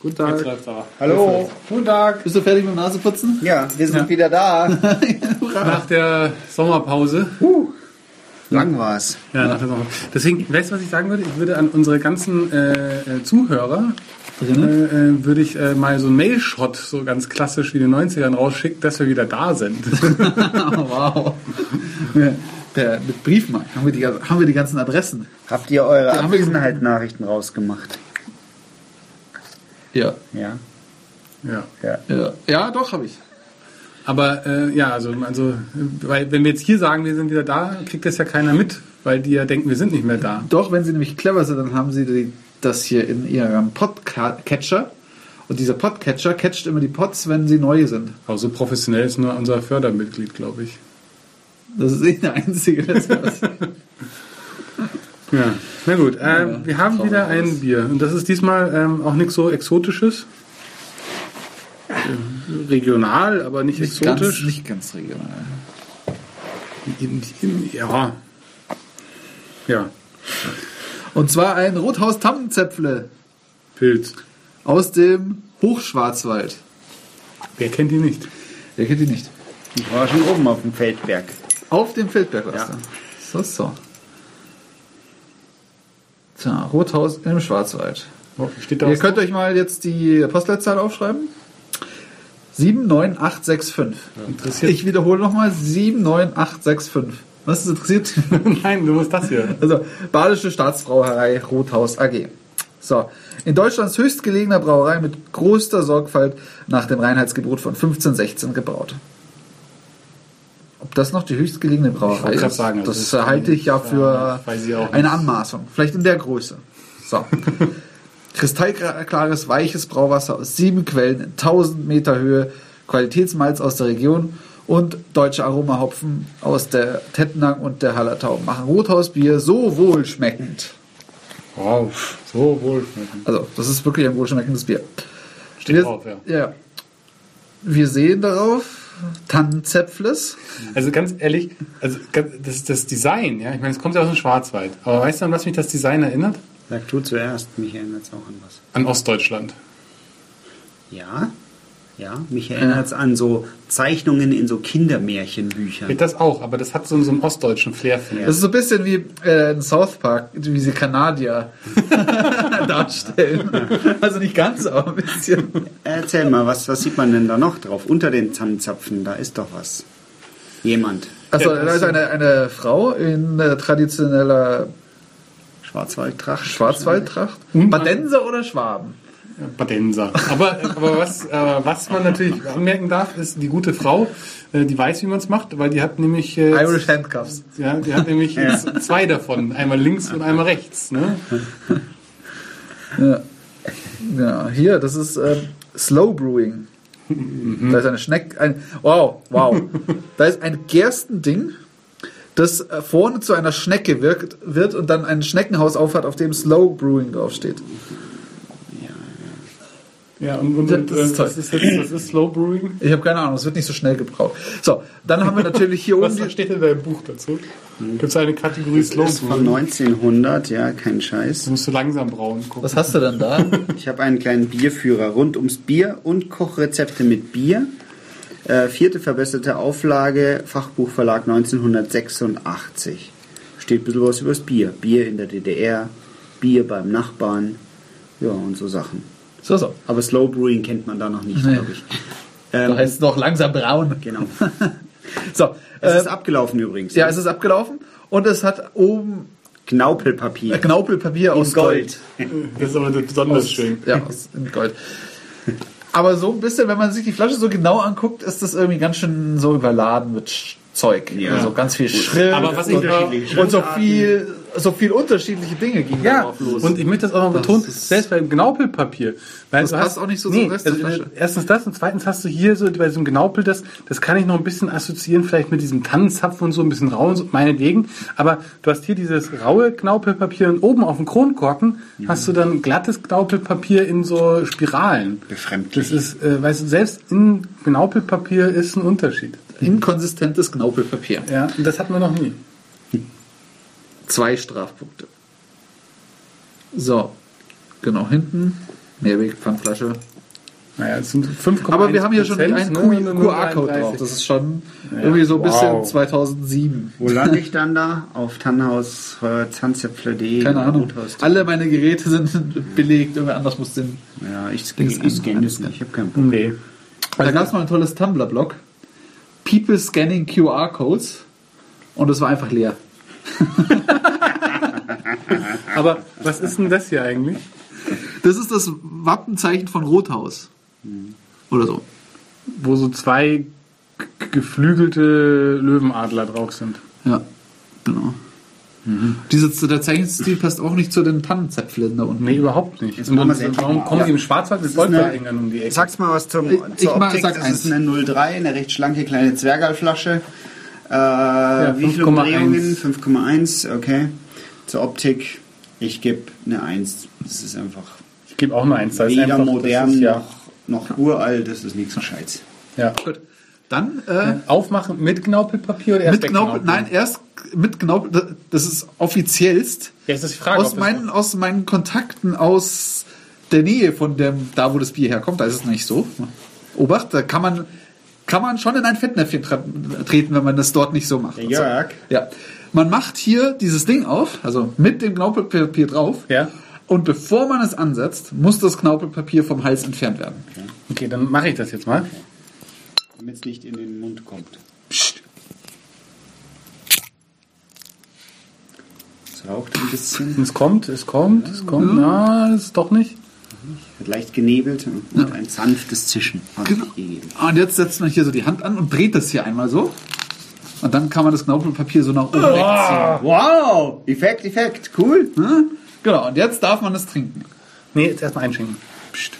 Guten Tag. Jetzt läuft's aber. Hallo. Guten Tag. Bist du fertig mit dem Naseputzen? Ja, wir sind Ja. wieder da. Nach der Sommerpause. Lang war's. Ja, nach der Sommerpause. Deswegen, weißt du, was ich sagen würde? Ich würde an unsere ganzen äh, äh, Zuhörer äh, äh, würde ich äh, mal so einen Mailshot, so ganz klassisch wie in den 90ern rausschicken, dass wir wieder da sind. wow. Ja, Per, mit Briefmarken haben wir, die, haben wir die ganzen Adressen. Habt ihr eure Abwesenheit-Nachrichten rausgemacht? Ja. Ja. ja. Ja. Ja, ja doch, habe ich. Aber äh, ja, also, also, weil wenn wir jetzt hier sagen, wir sind wieder da, kriegt das ja keiner mit, weil die ja denken, wir sind nicht mehr da. Doch, wenn sie nämlich clever sind, dann haben sie die, das hier in ihrem Podcatcher. Und dieser Podcatcher catcht immer die Pods, wenn sie neu sind. Aber so professionell ist nur unser Fördermitglied, glaube ich. Das ist eh der einzige, der sowas. Ja, na gut. Ähm, Ja, wir haben wieder ein. Bier. Und das ist diesmal ähm, auch nichts so Exotisches. Äh, Regional, aber nicht, Nicht ganz, exotisch. nicht ganz regional. In- in- Ja. Ja, Und zwar ein Rothaus Tammenzäpfle Pilz. aus dem Hochschwarzwald. Wer kennt die nicht? Wer kennt die nicht? Ich war schon oben auf dem Feldberg. Auf dem Feldberg warst Ja. du. So, so. Tja, Rothaus im Schwarzwald. Oh, steht da Ihr könnt euch mal jetzt die Postleitzahl aufschreiben. 79865. interessiert? Ich wiederhole nochmal 79865. Was ist interessiert? Nein, du musst das hier. Also Badische Staatsbrauerei Rothaus AG. So, in Deutschlands höchstgelegener Brauerei mit größter Sorgfalt nach dem Reinheitsgebot von 1516 gebraut. Ob das noch die höchstgelegene Brauerei grad ist, sagen, das das halte ich ja ja, für ich auch eine. Anmaßung. Vielleicht in der Größe. So. Kristallklares, weiches Brauwasser aus sieben Quellen in 1000 Meter Höhe, Qualitätsmalz aus der Region und deutsche Aromahopfen aus der Tettnang und der Hallertau machen Rothausbier so wohlschmeckend. Wow, so wohlschmeckend. Also, das ist wirklich ein wohlschmeckendes Bier. Steht Wir, drauf, ja. ja. Wir sehen darauf Tannenzäpfles. Also ganz ehrlich, also das, das Design, ja, ich meine, es kommt ja aus dem Schwarzwald. Aber weißt du, an was mich das Design erinnert? Sag du zuerst, mich erinnert es auch an was. An Ostdeutschland. Ja? Ja, mich erinnert es an so Zeichnungen in so Kindermärchenbüchern. Das auch, aber das hat so, so einen ostdeutschen Flair, ich. Das ist so ein bisschen wie äh, in South Park, wie sie Kanadier darstellen. Also nicht ganz, aber ein bisschen. Erzähl mal, was, was sieht man denn da noch drauf? Unter den Tannenzapfen, da ist doch was. Jemand. Also Ja, da ist eine, eine Frau in äh, traditioneller Schwarzwaldtracht. Schwarzwaldtracht. Badenser oder Schwaben? Badenser. Aber, aber was, äh, was man natürlich anmerken darf, ist die gute Frau, äh, die weiß, wie man es macht, weil die hat nämlich äh, Irish Handcuffs. Ja, die hat nämlich jetzt zwei davon, einmal links und einmal rechts. Ne? Ja. ja, hier, das ist ähm, Slow Brewing. Da ist eine Schneck, ein, wow, wow. Da ist ein Gerstending, das äh, vorne zu einer Schnecke wirkt, wird und dann ein Schneckenhaus aufhat, auf dem Slow Brewing draufsteht. Ja, und, und, das äh, ist toll. was ist jetzt, was ist Slow Brewing? Ich habe keine Ahnung, es wird nicht so schnell gebraut. So, dann haben wir natürlich hier Was oben die, steht in deinem Buch dazu? Gibt es eine Kategorie Slow Das ist von Brewing? 1900, ja, kein Scheiß. Du musst du langsam brauen gucken. Was hast du denn da? Ich habe einen kleinen Bierführer rund ums Bier und Kochrezepte mit Bier. Äh, vierte verbesserte Auflage, Fachbuchverlag 1986. Steht ein bisschen was über das Bier. Bier in der DDR, Bier beim Nachbarn, ja, und so Sachen. So, so. Aber Slow Brewing kennt man da noch nicht, Nee. glaube ich. Da Ähm, heißt es noch langsam braun. genau. So, Es äh, ist abgelaufen übrigens. ja, es ist abgelaufen und es hat oben Knaupelpapier. Knaupelpapier aus Gold. Das ist aber besonders schön. Ja, aus in Gold. Aber so ein bisschen, wenn man sich die Flasche so genau anguckt, ist das irgendwie ganz schön so überladen mit Zeug. Ja. Also ganz viel Schrift Aber was ich und, unterschiedliche und so viel, so viel unterschiedliche Dinge gingen Ja, darauf los. und ich möchte das auch noch betonen, selbst beim Gnaupelpapier. Weil Das du passt auch nicht so zum Rest der also, Flasche. äh, Erstens das und zweitens hast du hier so bei diesem Gnaupel das, das kann ich noch ein bisschen assoziieren, vielleicht mit diesem Tannenzapfen und so, ein bisschen rau und so, meinetwegen. Aber du hast hier dieses raue Knaupelpapier und oben auf dem Kronkorken hast du dann glattes Knaupelpapier in so Spiralen. Befremdlich. Das ist, äh, weißt du, selbst in Knaupelpapier ist ein Unterschied. Inkonsistentes Knaupelpapier. Ja, und das hatten wir noch nie. Zwei Strafpunkte. So, genau, hinten Mehrweg-Pfandflasche. Naja, es sind 5,1 Aber wir haben hier schon einen Prozent, ne? QR-Code drauf. Das ist schon irgendwie so ein bisschen wow. 2007. Wo lande ich dann da? Auf Tannhaus, äh, Zahnzäpfler.de. Keine Ahnung. Alle meine Geräte sind belegt. Irgendwer anders muss den. Ja, ich, scanne das nicht. Ich habe keinen Bock. Nee. Da gab es mal ein tolles Tumblr-Blog. People scanning QR-Codes. Und es war einfach leer. Aber was ist denn das hier eigentlich? Das ist das Wappenzeichen von Rothaus. Oder so. Wo so zwei geflügelte Löwenadler drauf sind. Ja, genau. Diese, der Zeichenstil passt auch nicht zu den Tannenzäpflen da unten. Nee, überhaupt nicht. Jetzt Und dann, warum kommen auf. die im Schwarzwald mit Goldballengern um die Ecke? Sag's mal was zum, Ich- zur ich Optik. sag das eins. ist eine 03, eine recht schlanke kleine Zwergalflasche. Äh, wie viele 5,1. Umdrehungen? 5,1, okay. Zur Optik, ich gebe eine 1. Das ist einfach Ich gebe auch nur eins. Da ist weder einfach, modern das ist ja, noch, noch uralt. Das ist nichts Gescheites. ja. Gut. Dann äh, Aufmachen mit Knaupelpapier oder erst mit Knaupel, nein, erst mit Knaupel, das ist offiziellst. Ja, ist das die Frage. aus, das- meinen, aus meinen Kontakten aus der Nähe von dem, da wo das Bier herkommt, da ist es nicht so. Obacht, da kann man, kann man schon in ein Fettnäpfchen tre treten, wenn man das dort nicht so macht. Der Jörg. Ja. Man macht hier dieses Ding auf, also mit dem Knaupelpapier drauf. Ja. Und bevor man es ansetzt, muss das Knaupelpapier vom Hals entfernt werden. Okay, dann mache ich das jetzt mal. Damit es nicht in den Mund kommt. Psst. Es raucht ein bisschen, Es kommt, es kommt, es kommt. Na, das ist doch nicht. wird leicht genebelt und ein sanftes Zischen hat Genau. es gegeben. Und jetzt setzt man hier so die Hand an und dreht das hier einmal so. Und dann kann man das Knaupelpapier so nach oben wegziehen. Wow! Effekt, Effekt, cool. Ne? Genau, und jetzt darf man es trinken. Nee, jetzt erstmal einschenken. Psst.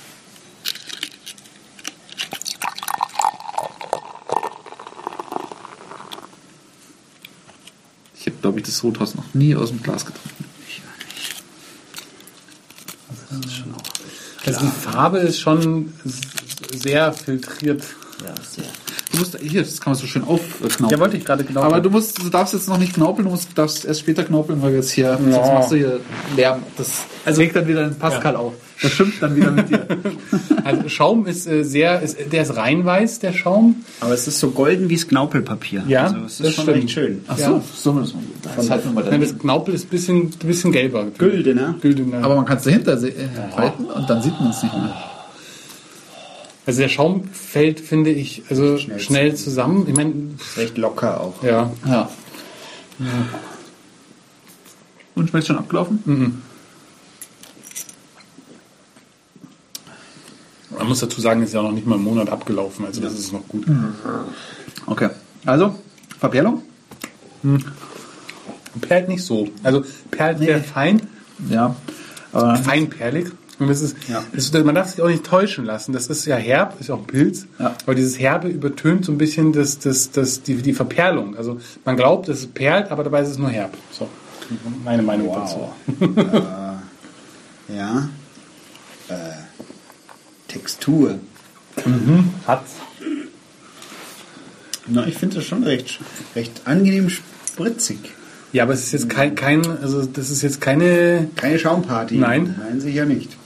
Ich habe, glaube ich, das Rothaus noch nie aus dem Glas getrunken. Also die Farbe ist schon sehr filtriert. Ja. Du musst, hier, das kann man so schön aufknaupeln. Ja, wollte ich gerade genau. Aber du musst, du darfst jetzt noch nicht knaupeln, du musst, darfst erst später knaupeln, weil jetzt hier, Ja. sonst machst du hier Lärm. Das also, regt dann wieder den Pascal auf. Das schimpft dann wieder mit dir. Also Schaum ist äh, sehr, ist, der ist reinweiß, der Schaum. Aber es ist so golden wie das Knaupelpapier. Ja, also es ist das schon stimmt. recht schön. Ach Ja. so, so das. Das halten wir mal Nein, da. das Knaupel ist ein bisschen, bisschen gelber. Güldener. Güldener. Aber man kann es dahinter äh, halten und dann sieht man es nicht mehr. Also der Schaum fällt, finde ich, also Schnell schnell, zusammen. Ich meine, recht locker auch. ja. Ja. Und schmeckt schon abgelaufen? Man muss dazu sagen, es ist ja noch nicht mal ein Monat abgelaufen, also das ist noch gut. Okay. Also, Verperlung? Perlt nicht so. Also perlt sehr fein, Ja. Aber feinperlig. Ist, Ja. ist, man darf sich auch nicht täuschen lassen. Das ist ja herb, ist auch ein Pilz. Ja. Aber dieses Herbe übertönt so ein bisschen das, das, das, die, die Verperlung. Also man glaubt, es perlt, aber dabei ist es nur herb. So, meine Meinung dazu. Ja. Äh, Textur. Hat. Na, ich finde das schon recht, recht angenehm spritzig. Ja, aber es ist jetzt kein, kein, also das ist jetzt keine. Keine Schaumparty. Nein. Nein, sicher nicht.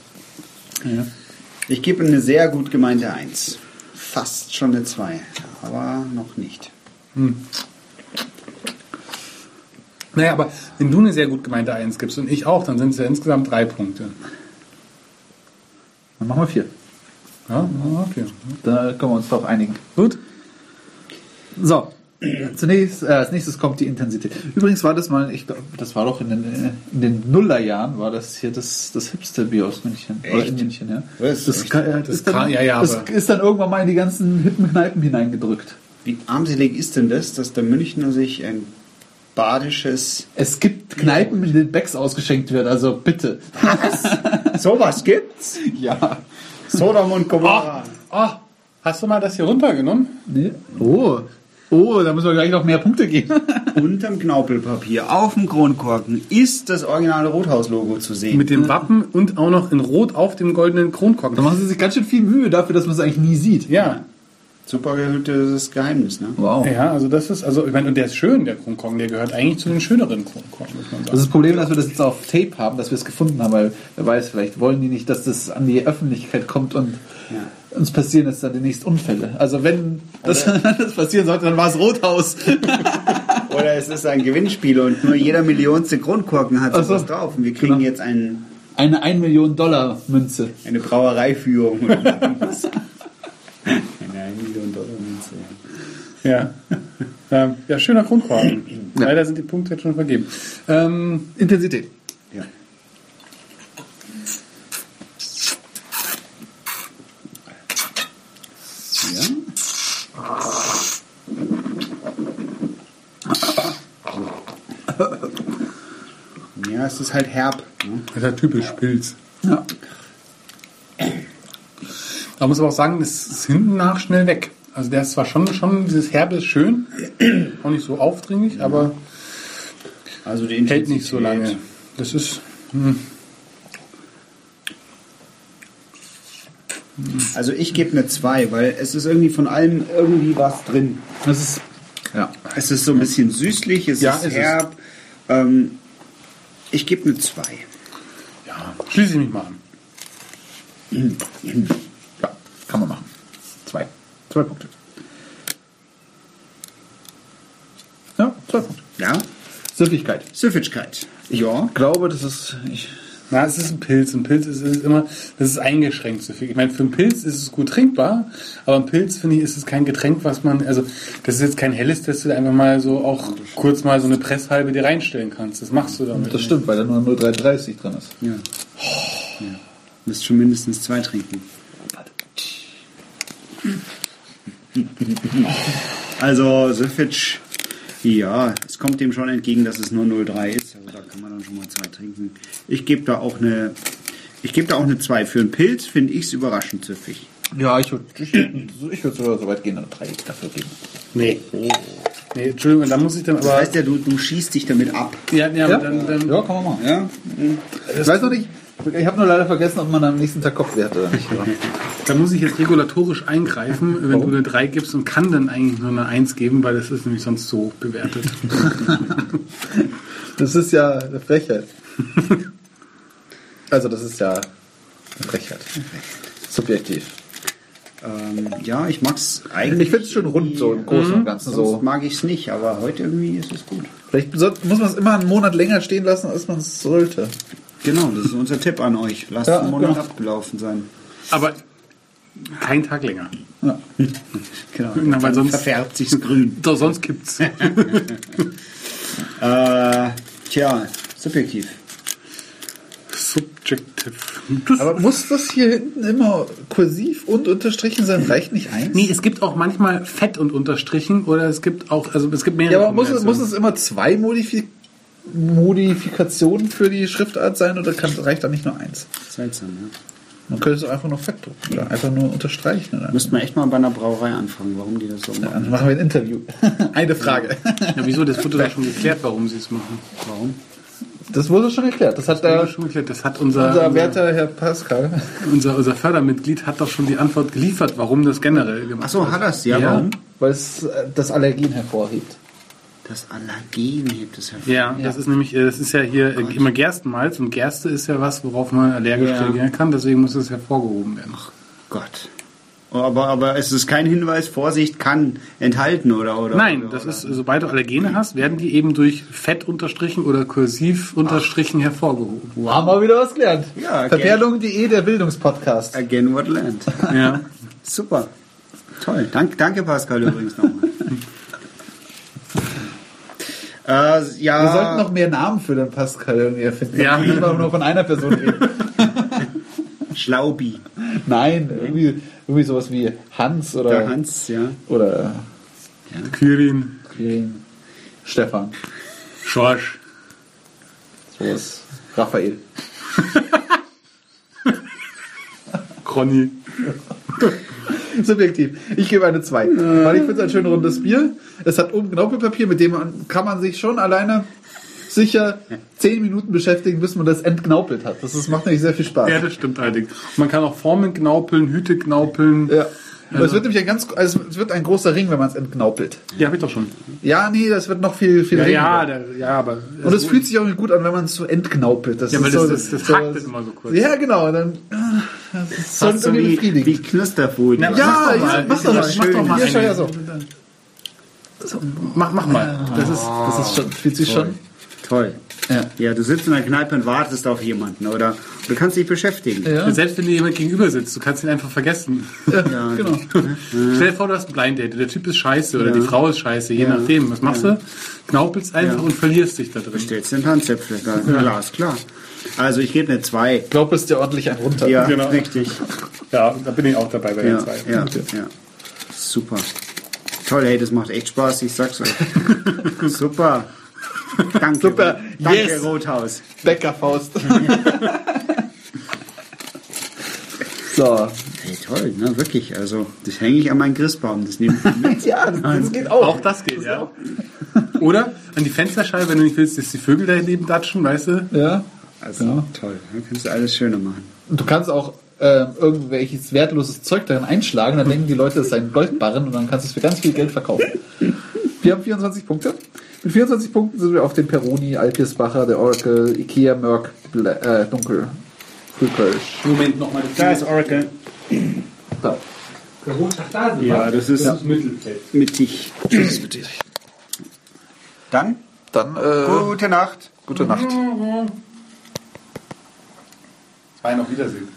Ich gebe eine sehr gut gemeinte 1. Fast schon eine 2, aber noch nicht. Naja, aber wenn du eine sehr gut gemeinte Eins gibst und ich auch, dann sind es ja insgesamt drei Punkte. dann machen wir vier. Ja, okay. Da können wir uns darauf einigen. Gut. So. Zunächst, äh, als nächstes kommt die Intensität. Übrigens war das mal, ich glaube, das war doch in den, in den Nullerjahren, war das hier das, das Hipster-Bier aus München. Oder in Echt? München, ja. Was? Das, Echt? kann, äh, Das ist dann, kann- ja, ja, das aber- ist dann irgendwann mal in die ganzen hippen Kneipen hineingedrückt. Wie armselig ist denn das, dass der Münchner sich ein badisches... Es gibt Kneipen, in denen Becks ausgeschenkt wird, also bitte. Sowas gibt's? Ja. Sodom und Gomorra. Oh, hast du mal das hier runtergenommen? Nee. Oh. Oh, da müssen wir gleich noch mehr Punkte geben. Unterm Knaupelpapier, auf dem Kronkorken, ist das originale Rothaus-Logo zu sehen. Mit dem Wappen und auch noch in Rot auf dem goldenen Kronkorken. Da machen sie sich ganz schön viel Mühe dafür, dass man es eigentlich nie sieht. Ja. Super gehülltes Geheimnis, ne? Wow. Ja, also das ist, also ich meine, und der ist schön, der Kronkorken, der gehört eigentlich zu den schöneren Kronkorken, muss man Das sagen. ist das Problem, dass wir das jetzt auf Tape haben, dass wir es gefunden haben, weil wer weiß, vielleicht wollen die nicht, dass das an die Öffentlichkeit kommt und uns passieren jetzt dann demnächst Unfälle. Also wenn das, das passieren sollte, dann war es Rothaus. Oder es ist ein Gewinnspiel und nur jeder Millionste Grundkorken hat sowas drauf. Und wir kriegen Genau. jetzt ein, Eine 1 Million Dollar Münze. eine Brauereiführung. oder irgendwas. eine 1 Million Dollar Münze. Ja. ähm, ja, schöner Kronkorken. Leider sind die Punkte jetzt schon vergeben. Ähm, Intensität. Ja. Ja. Ja, es ist halt herb. Ne? das ist ja typisch Pilz. Ja. Da muss aber auch sagen, das ist hinten nach schnell weg. Also der ist zwar schon, schon dieses Herbe ist schön, auch nicht so aufdringlich, aber Also die hält nicht so lange. Das ist, Also ich gebe eine 2, weil es ist irgendwie von allem irgendwie was drin. Das ist. Ja. Es ist so ein bisschen süßlich, es Ja, ist ist es. herb. Ähm, ich gebe eine 2. ja, schließe ich mich mal an. Ja, kann man machen. Zwei. Zwei Punkte. Ja, zwei Punkte. Ja? Süffigkeit. Süffigkeit. Ja. Ich glaube, das ist. Ich, Na, es ist ein Pilz. Ein Pilz ist, ist immer, das ist eingeschränkt so viel. Ich meine, für einen Pilz ist es gut trinkbar, aber ein Pilz, finde ich, ist es kein Getränk, was man, also, das ist jetzt kein helles, dass du da einfach mal so auch kurz mal so eine Presshalbe dir reinstellen kannst. Das machst du damit. das stimmt, weil da nur 0,330 drin ist. ja. ja. Müsst schon mindestens zwei trinken. Also Süffig, ja, es kommt dem schon entgegen, dass es nur 0,3 ist. Also da kann man dann schon mal zwei trinken. Ich gebe da auch eine, ich gebe da auch eine 2. Für einen Pilz finde ich es überraschend süffig. Ja, ich würde ich, ich würd sogar so weit gehen, eine 3 dafür geben. Nee. Nee, Entschuldigung, da muss ich dann Das aber. heißt ja, du, du schießt dich damit ab. ja, ja, Ja, Dann, dann, ja kann man machen. Ja? Ich weiß noch nicht, ich habe nur leider vergessen, ob man am nächsten Tag Kopfweh hat oder nicht. Da muss ich jetzt regulatorisch eingreifen, wenn Warum? du eine 3 gibst und kann dann eigentlich nur eine 1 geben, weil das ist nämlich sonst so hoch bewertet. Das ist ja eine Frechheit. Also das ist ja eine Frechheit. Subjektiv. Ähm, ja, ich mag's eigentlich. Ich finde es schon rund so im Großen und Ganzen Sonst so. mag ich es nicht, aber heute irgendwie ist es gut. Vielleicht muss man es immer einen Monat länger stehen lassen, als man es sollte. Genau, das ist unser Tipp an euch. Lasst Ja, einen Monat genau. abgelaufen sein. Aber kein Tag länger. Ja. Genau, Na, weil sonst- verfärbt sich's grün. Doch, sonst kippt's. Äh, tja, subjektiv. Subjective. Das Aber muss das hier hinten immer kursiv und unterstrichen sein? Reicht nicht eins? Nee, es gibt auch manchmal Fett und Unterstrichen oder es gibt auch, also es gibt mehrere. Ja, aber muss es, muss es immer zwei Modifi Modifikationen für die Schriftart sein oder kann, reicht da nicht nur eins? Seltsam, ja. Man könnte es auch einfach nur fett drucken oder einfach nur unterstreichen. Oder? Müssten wir echt mal bei einer Brauerei anfangen, warum die das so machen. Dann machen wir ein Interview. Eine Frage. Ja, wieso? Das wurde doch schon geklärt, warum sie es machen. Warum? Das wurde schon erklärt. Das hat Ja, der, schon geklärt. Das hat unser, unser werter Herr Pascal. unser, unser Fördermitglied hat doch schon die Antwort geliefert, warum das generell gemacht Achso, hat das? Ja, Ja. warum? Weil es äh, das Allergien hervorhebt. Das Allergen hebt es hervor. Ja, das ist nämlich, äh, das ist ja hier äh, immer Gerstenmalz und Gerste ist ja was, worauf man allergisch Ja. reagieren kann, deswegen muss es hervorgehoben werden. Gott. Aber, aber es ist kein Hinweis, Vorsicht kann enthalten, oder? oder Nein, oder, das oder. ist, sobald du Allergene hast, werden die eben durch Fett unterstrichen oder kursiv unterstrichen hervorgehoben. Haben wir wieder was gelernt. Ja, Verperlung.de, der Bildungspodcast. Again what land. Ja. Super. Toll. Dank, danke, Pascal, übrigens nochmal. Äh, ja. Wir sollten noch mehr Namen für den Pascal irgendwie erfinden. Ja. Nicht immer nur von einer Person reden. Schlaubi. Nein, irgendwie, irgendwie sowas wie Hans oder, Der Hans, ja. oder Quirin, Quirin, Stefan, Schorsch. sowas. Raphael. Conny. Subjektiv. Ich gebe eine 2. Weil ich finde es ein schön rundes Bier. Es hat oben Knaupelpapier, mit dem man, kann man sich schon alleine sicher 10 Minuten beschäftigen, bis man das entknaupelt hat. Das ist, macht nämlich sehr viel Spaß. Ja, das stimmt allerdings. Man kann auch Formen knaupeln, Hüte knaupeln. Ja. Aber es wird nämlich ein ganz, also es wird ein großer Ring, wenn man es entknaupelt. Die habe ich doch schon. Ja, nee, das wird noch viel, viel Ja, ja, der, ja, aber. Und es fühlt sich auch nicht gut an, wenn man es so entknaupelt. Das Ja, ist weil so, das- das- das hakt dann immer so kurz. Ja, genau. Dann, ah, das ist so, wie, befriedigend. wie Knusterfood. Na, ja, Mach doch ja, mal. mach doch mal. Hier, schau her so. Mach, mach mal. Das ist, das ist schon, fühlt sich schon. Toll. Ja. Ja, du sitzt in der Kneipe und wartest auf jemanden, oder? Du kannst dich beschäftigen. Ja, Selbst wenn dir jemand gegenüber sitzt, du kannst ihn einfach vergessen. ja, genau. Stell dir vor, du hast ein Blind Date. Der Typ ist scheiße oder die Frau ist scheiße, je nachdem. Was machst du? Knaupelst einfach und verlierst dich da drin. Stellst den Tanzäpfel. Ja. Klar, ist klar. Also ich gebe eine 2. Ich glaube, es dir ordentlich ein runter. Ja, Genau. richtig. Ja, da bin ich auch dabei bei Ja, den zwei. ja, ja. Super. Toll, hey, das macht echt Spaß, ich sag's euch. Super. Danke. Super. Danke, Yes. Rothaus. Bäckerfaust. so. Hey, toll, ne, wirklich. Also, das hänge ich an meinen Christbaum. Das nehme ich mit. Ja, das geht auch. Auch das geht, ja. Oder an die Fensterscheibe, wenn du nicht willst, dass die Vögel daneben datschen, weißt du? Ja. Also, Ja. toll. Dann kannst du alles schöner machen. Und du kannst auch ähm, irgendwelches wertloses Zeug darin einschlagen, dann denken die Leute, es sei ein Goldbarren und dann kannst du es für ganz viel Geld verkaufen. Wir haben 24 Punkte. Mit 24 Punkten sind wir auf dem Peroni, Alpirsbacher, der Oracle, Ikea, Merck, Bla äh, Dunkel, Frühkölsch. Moment, nochmal. Da ist Oracle. Da. Ja, das ist das Mittelfeld. mittig. Dann, Dann äh, gute Nacht. gute Nacht. Zwei noch Wiedersehen.